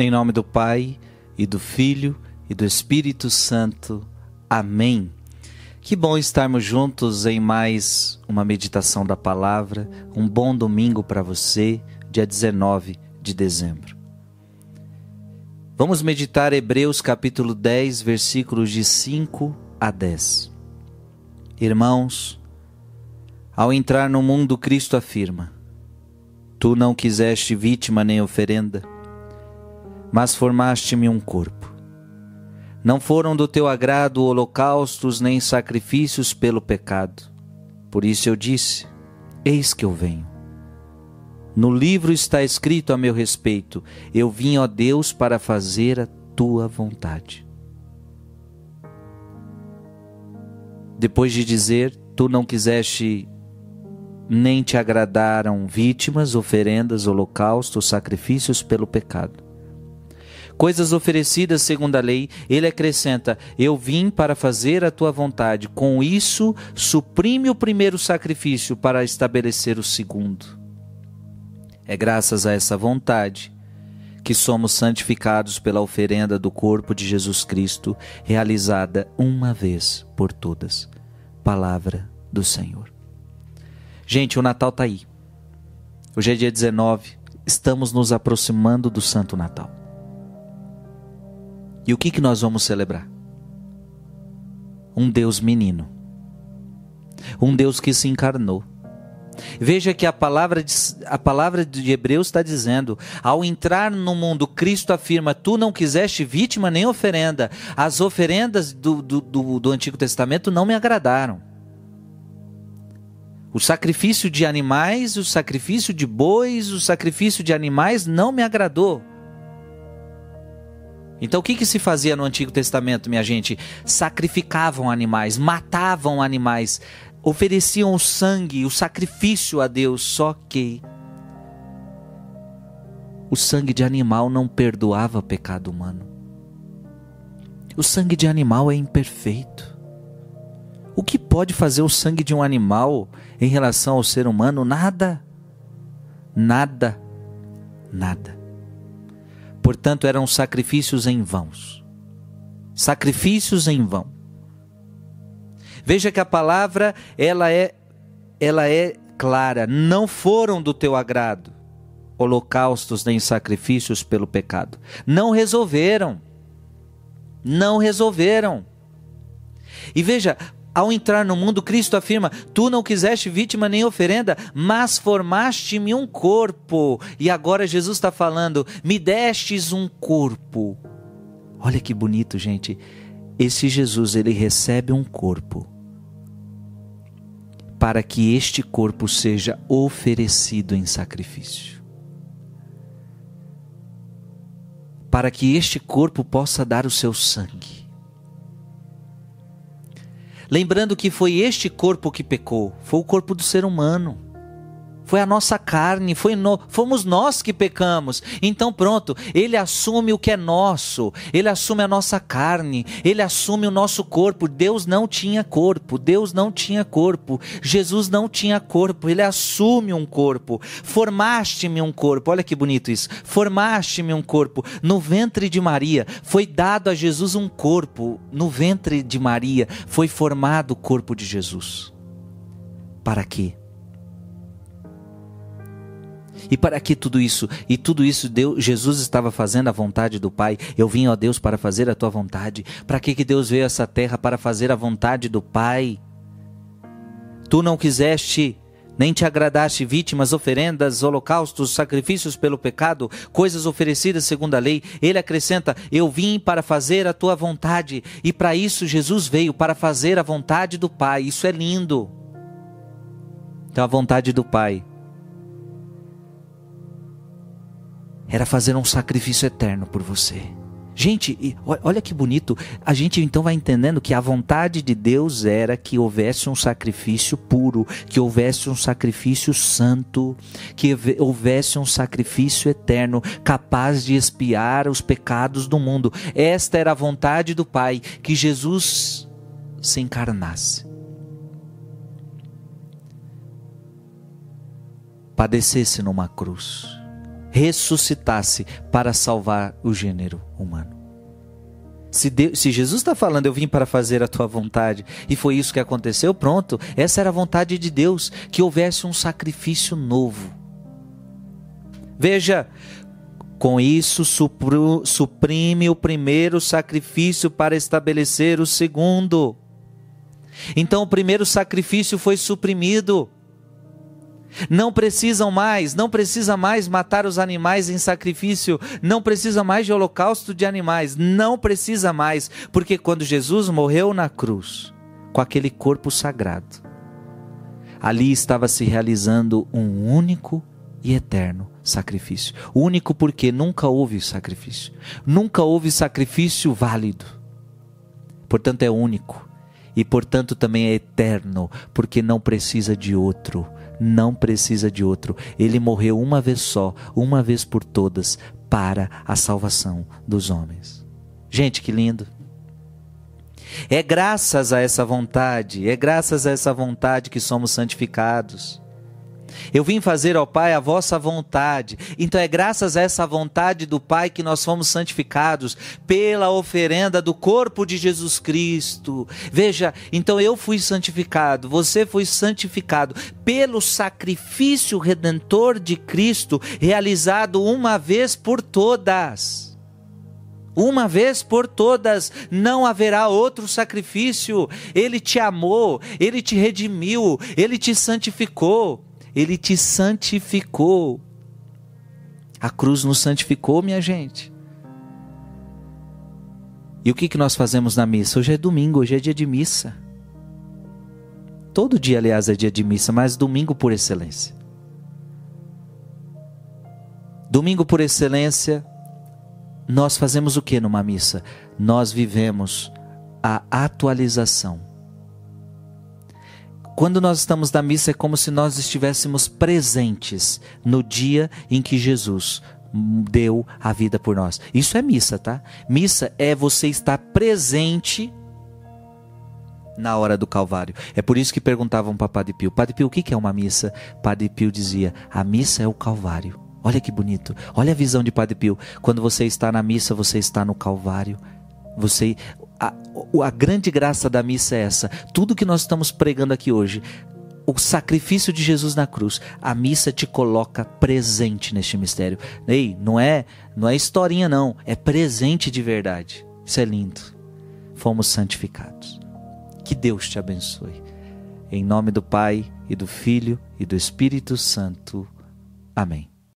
Em nome do Pai, e do Filho, e do Espírito Santo. Amém. Que bom estarmos juntos em mais uma meditação da palavra. Um bom domingo para você, dia 19 de dezembro. Vamos meditar Hebreus capítulo 10, versículos de 5 a 10. Irmãos, ao entrar no mundo, Cristo afirma: Tu não quiseste vítima nem oferenda mas formaste-me um corpo. Não foram do teu agrado holocaustos nem sacrifícios pelo pecado. Por isso eu disse: Eis que eu venho. No livro está escrito a meu respeito: Eu vim, ó Deus, para fazer a tua vontade. Depois de dizer: Tu não quiseste nem te agradaram vítimas, oferendas, holocaustos, sacrifícios pelo pecado coisas oferecidas segundo a lei, ele acrescenta: Eu vim para fazer a tua vontade. Com isso, suprime o primeiro sacrifício para estabelecer o segundo. É graças a essa vontade que somos santificados pela oferenda do corpo de Jesus Cristo, realizada uma vez por todas. Palavra do Senhor. Gente, o Natal está aí. Hoje é dia 19, estamos nos aproximando do Santo Natal. E o que, que nós vamos celebrar? Um Deus menino. Um Deus que se encarnou. Veja que a palavra de, a palavra de Hebreus está dizendo: ao entrar no mundo, Cristo afirma: Tu não quiseste vítima nem oferenda. As oferendas do, do, do, do Antigo Testamento não me agradaram. O sacrifício de animais, o sacrifício de bois, o sacrifício de animais não me agradou. Então o que, que se fazia no Antigo Testamento, minha gente? Sacrificavam animais, matavam animais, ofereciam o sangue, o sacrifício a Deus, só que o sangue de animal não perdoava pecado humano. O sangue de animal é imperfeito. O que pode fazer o sangue de um animal em relação ao ser humano? Nada. Nada. Nada. Portanto, eram sacrifícios em vãos. Sacrifícios em vão. Veja que a palavra ela é ela é clara, não foram do teu agrado holocaustos nem sacrifícios pelo pecado. Não resolveram. Não resolveram. E veja, ao entrar no mundo, Cristo afirma: Tu não quiseste vítima nem oferenda, mas formaste-me um corpo. E agora Jesus está falando: Me destes um corpo. Olha que bonito, gente. Esse Jesus, ele recebe um corpo para que este corpo seja oferecido em sacrifício. Para que este corpo possa dar o seu sangue Lembrando que foi este corpo que pecou, foi o corpo do ser humano foi a nossa carne, foi no, fomos nós que pecamos. Então pronto, ele assume o que é nosso, ele assume a nossa carne, ele assume o nosso corpo. Deus não tinha corpo, Deus não tinha corpo, Jesus não tinha corpo, ele assume um corpo. Formaste-me um corpo, olha que bonito isso. Formaste-me um corpo. No ventre de Maria foi dado a Jesus um corpo, no ventre de Maria foi formado o corpo de Jesus. Para quê? E para que tudo isso? E tudo isso Deus, Jesus estava fazendo a vontade do Pai. Eu vim, ó Deus, para fazer a tua vontade. Para que, que Deus veio a essa terra para fazer a vontade do Pai? Tu não quiseste nem te agradaste vítimas, oferendas, holocaustos, sacrifícios pelo pecado, coisas oferecidas segundo a lei. Ele acrescenta: Eu vim para fazer a tua vontade. E para isso Jesus veio, para fazer a vontade do Pai. Isso é lindo. Então a vontade do Pai era fazer um sacrifício eterno por você. Gente, olha que bonito. A gente então vai entendendo que a vontade de Deus era que houvesse um sacrifício puro, que houvesse um sacrifício santo, que houvesse um sacrifício eterno, capaz de expiar os pecados do mundo. Esta era a vontade do Pai, que Jesus se encarnasse. Padecesse numa cruz ressuscitasse para salvar o gênero humano. Se, Deus, se, Jesus está falando, eu vim para fazer a tua vontade, e foi isso que aconteceu, pronto, essa era a vontade de Deus, que houvesse um sacrifício novo. Veja, com isso suprime o primeiro sacrifício para estabelecer o segundo. Então o primeiro sacrifício foi suprimido. Não precisam mais, não precisa mais matar os animais em sacrifício, não precisa mais de holocausto de animais, não precisa mais, porque quando Jesus morreu na cruz, com aquele corpo sagrado, ali estava se realizando um único e eterno sacrifício. Único porque nunca houve sacrifício, nunca houve sacrifício válido, portanto é único e portanto também é eterno, porque não precisa de outro, não precisa de outro. Ele morreu uma vez só, uma vez por todas, para a salvação dos homens. Gente, que lindo! É graças a essa vontade, é graças a essa vontade que somos santificados. Eu vim fazer ao Pai a vossa vontade. Então é graças a essa vontade do Pai que nós fomos santificados pela oferenda do corpo de Jesus Cristo. Veja, então eu fui santificado, você foi santificado pelo sacrifício redentor de Cristo realizado uma vez por todas uma vez por todas, não haverá outro sacrifício. Ele te amou, ele te redimiu, ele te santificou. Ele te santificou. A cruz nos santificou, minha gente. E o que, que nós fazemos na missa? Hoje é domingo, hoje é dia de missa. Todo dia, aliás, é dia de missa, mas domingo por excelência. Domingo por excelência, nós fazemos o que numa missa? Nós vivemos a atualização quando nós estamos na missa, é como se nós estivéssemos presentes no dia em que Jesus deu a vida por nós. Isso é missa, tá? Missa é você estar presente na hora do Calvário. É por isso que perguntavam para Padre Pio: Padre Pio, o que é uma missa? Padre Pio dizia: a missa é o Calvário. Olha que bonito. Olha a visão de Padre Pio. Quando você está na missa, você está no Calvário. Você a, a grande graça da missa é essa. Tudo que nós estamos pregando aqui hoje, o sacrifício de Jesus na cruz, a missa te coloca presente neste mistério. Ei, não é, não é historinha não, é presente de verdade. Isso é lindo. Fomos santificados. Que Deus te abençoe. Em nome do Pai e do Filho e do Espírito Santo. Amém.